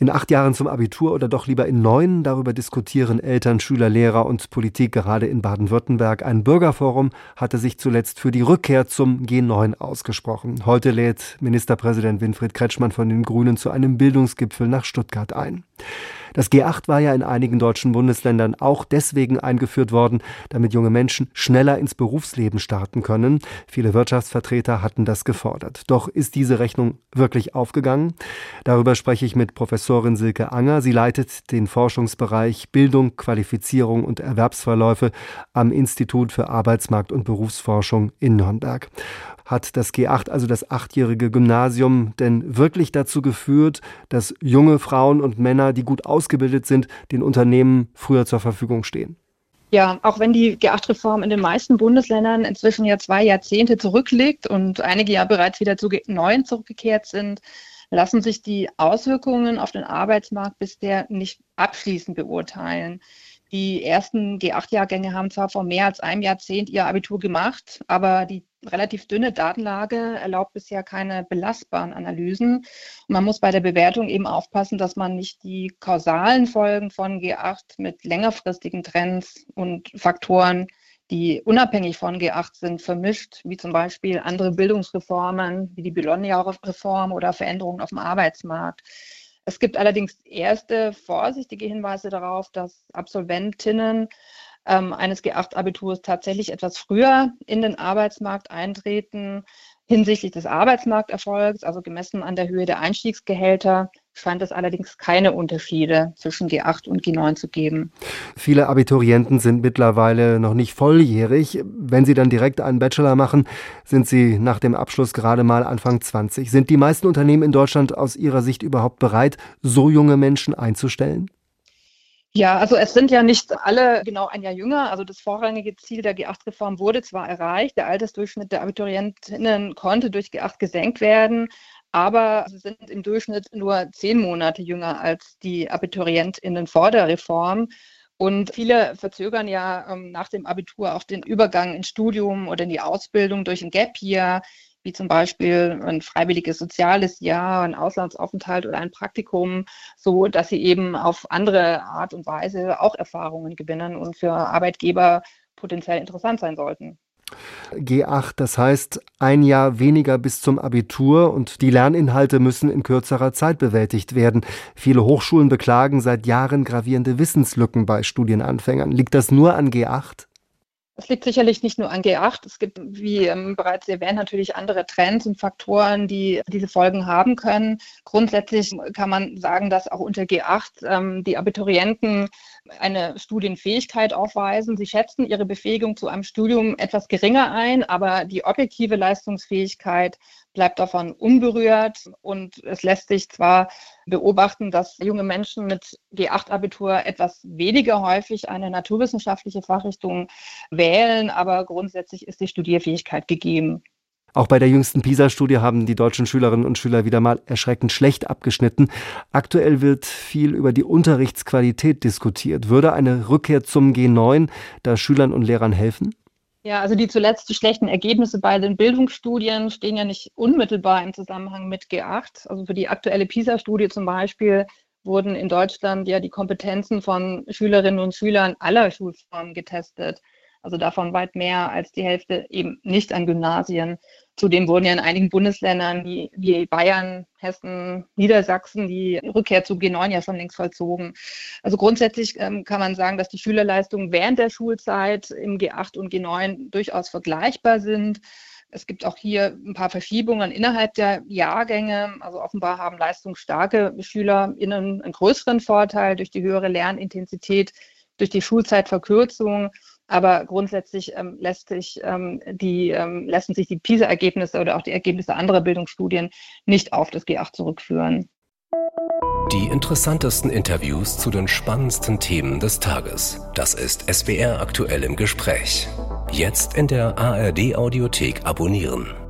In acht Jahren zum Abitur oder doch lieber in neun? Darüber diskutieren Eltern, Schüler, Lehrer und Politik gerade in Baden-Württemberg. Ein Bürgerforum hatte sich zuletzt für die Rückkehr zum G9 ausgesprochen. Heute lädt Ministerpräsident Winfried Kretschmann von den Grünen zu einem Bildungsgipfel nach Stuttgart ein. Das G8 war ja in einigen deutschen Bundesländern auch deswegen eingeführt worden, damit junge Menschen schneller ins Berufsleben starten können. Viele Wirtschaftsvertreter hatten das gefordert. Doch ist diese Rechnung wirklich aufgegangen? Darüber spreche ich mit Professorin Silke Anger. Sie leitet den Forschungsbereich Bildung, Qualifizierung und Erwerbsverläufe am Institut für Arbeitsmarkt und Berufsforschung in Nürnberg. Hat das G8, also das achtjährige Gymnasium, denn wirklich dazu geführt, dass junge Frauen und Männer, die gut ausgebildet sind, den Unternehmen früher zur Verfügung stehen? Ja, auch wenn die G8-Reform in den meisten Bundesländern inzwischen ja zwei Jahrzehnte zurückliegt und einige ja bereits wieder zu G9 zurückgekehrt sind, lassen sich die Auswirkungen auf den Arbeitsmarkt bisher nicht abschließend beurteilen. Die ersten G8-Jahrgänge haben zwar vor mehr als einem Jahrzehnt ihr Abitur gemacht, aber die relativ dünne Datenlage erlaubt bisher keine belastbaren Analysen. Und man muss bei der Bewertung eben aufpassen, dass man nicht die kausalen Folgen von G8 mit längerfristigen Trends und Faktoren, die unabhängig von G8 sind, vermischt, wie zum Beispiel andere Bildungsreformen, wie die Bologna-Reform oder Veränderungen auf dem Arbeitsmarkt. Es gibt allerdings erste vorsichtige Hinweise darauf, dass Absolventinnen ähm, eines G8-Abiturs tatsächlich etwas früher in den Arbeitsmarkt eintreten. Hinsichtlich des Arbeitsmarkterfolgs, also gemessen an der Höhe der Einstiegsgehälter, scheint es allerdings keine Unterschiede zwischen G8 und G9 zu geben. Viele Abiturienten sind mittlerweile noch nicht volljährig. Wenn sie dann direkt einen Bachelor machen, sind sie nach dem Abschluss gerade mal Anfang 20. Sind die meisten Unternehmen in Deutschland aus Ihrer Sicht überhaupt bereit, so junge Menschen einzustellen? Ja, also es sind ja nicht alle genau ein Jahr jünger. Also das vorrangige Ziel der G8-Reform wurde zwar erreicht, der Altersdurchschnitt der Abiturientinnen konnte durch G8 gesenkt werden, aber sie sind im Durchschnitt nur zehn Monate jünger als die Abiturientinnen vor der Reform. Und viele verzögern ja ähm, nach dem Abitur auch den Übergang ins Studium oder in die Ausbildung durch ein Gap Year wie zum Beispiel ein freiwilliges soziales Jahr, ein Auslandsaufenthalt oder ein Praktikum, so dass sie eben auf andere Art und Weise auch Erfahrungen gewinnen und für Arbeitgeber potenziell interessant sein sollten. G8, das heißt ein Jahr weniger bis zum Abitur und die Lerninhalte müssen in kürzerer Zeit bewältigt werden. Viele Hochschulen beklagen seit Jahren gravierende Wissenslücken bei Studienanfängern. Liegt das nur an G8? Es liegt sicherlich nicht nur an G8. Es gibt, wie ähm, bereits erwähnt, natürlich andere Trends und Faktoren, die diese Folgen haben können. Grundsätzlich kann man sagen, dass auch unter G8 ähm, die Abiturienten eine Studienfähigkeit aufweisen. Sie schätzen ihre Befähigung zu einem Studium etwas geringer ein, aber die objektive Leistungsfähigkeit bleibt davon unberührt und es lässt sich zwar beobachten, dass junge Menschen mit G8-Abitur etwas weniger häufig eine naturwissenschaftliche Fachrichtung wählen, aber grundsätzlich ist die Studierfähigkeit gegeben. Auch bei der jüngsten PISA-Studie haben die deutschen Schülerinnen und Schüler wieder mal erschreckend schlecht abgeschnitten. Aktuell wird viel über die Unterrichtsqualität diskutiert. Würde eine Rückkehr zum G9 da Schülern und Lehrern helfen? Ja, also die zuletzt schlechten Ergebnisse bei den Bildungsstudien stehen ja nicht unmittelbar im Zusammenhang mit G8. Also für die aktuelle PISA-Studie zum Beispiel wurden in Deutschland ja die Kompetenzen von Schülerinnen und Schülern aller Schulformen getestet. Also davon weit mehr als die Hälfte eben nicht an Gymnasien. Zudem wurden ja in einigen Bundesländern wie, wie Bayern, Hessen, Niedersachsen die Rückkehr zu G9 ja schon längst vollzogen. Also grundsätzlich ähm, kann man sagen, dass die Schülerleistungen während der Schulzeit im G8 und G9 durchaus vergleichbar sind. Es gibt auch hier ein paar Verschiebungen innerhalb der Jahrgänge. Also offenbar haben leistungsstarke SchülerInnen einen größeren Vorteil durch die höhere Lernintensität, durch die Schulzeitverkürzung. Aber grundsätzlich ähm, lässt sich, ähm, die, ähm, lassen sich die PISA-Ergebnisse oder auch die Ergebnisse anderer Bildungsstudien nicht auf das G8 zurückführen. Die interessantesten Interviews zu den spannendsten Themen des Tages. Das ist SWR aktuell im Gespräch. Jetzt in der ARD Audiothek abonnieren.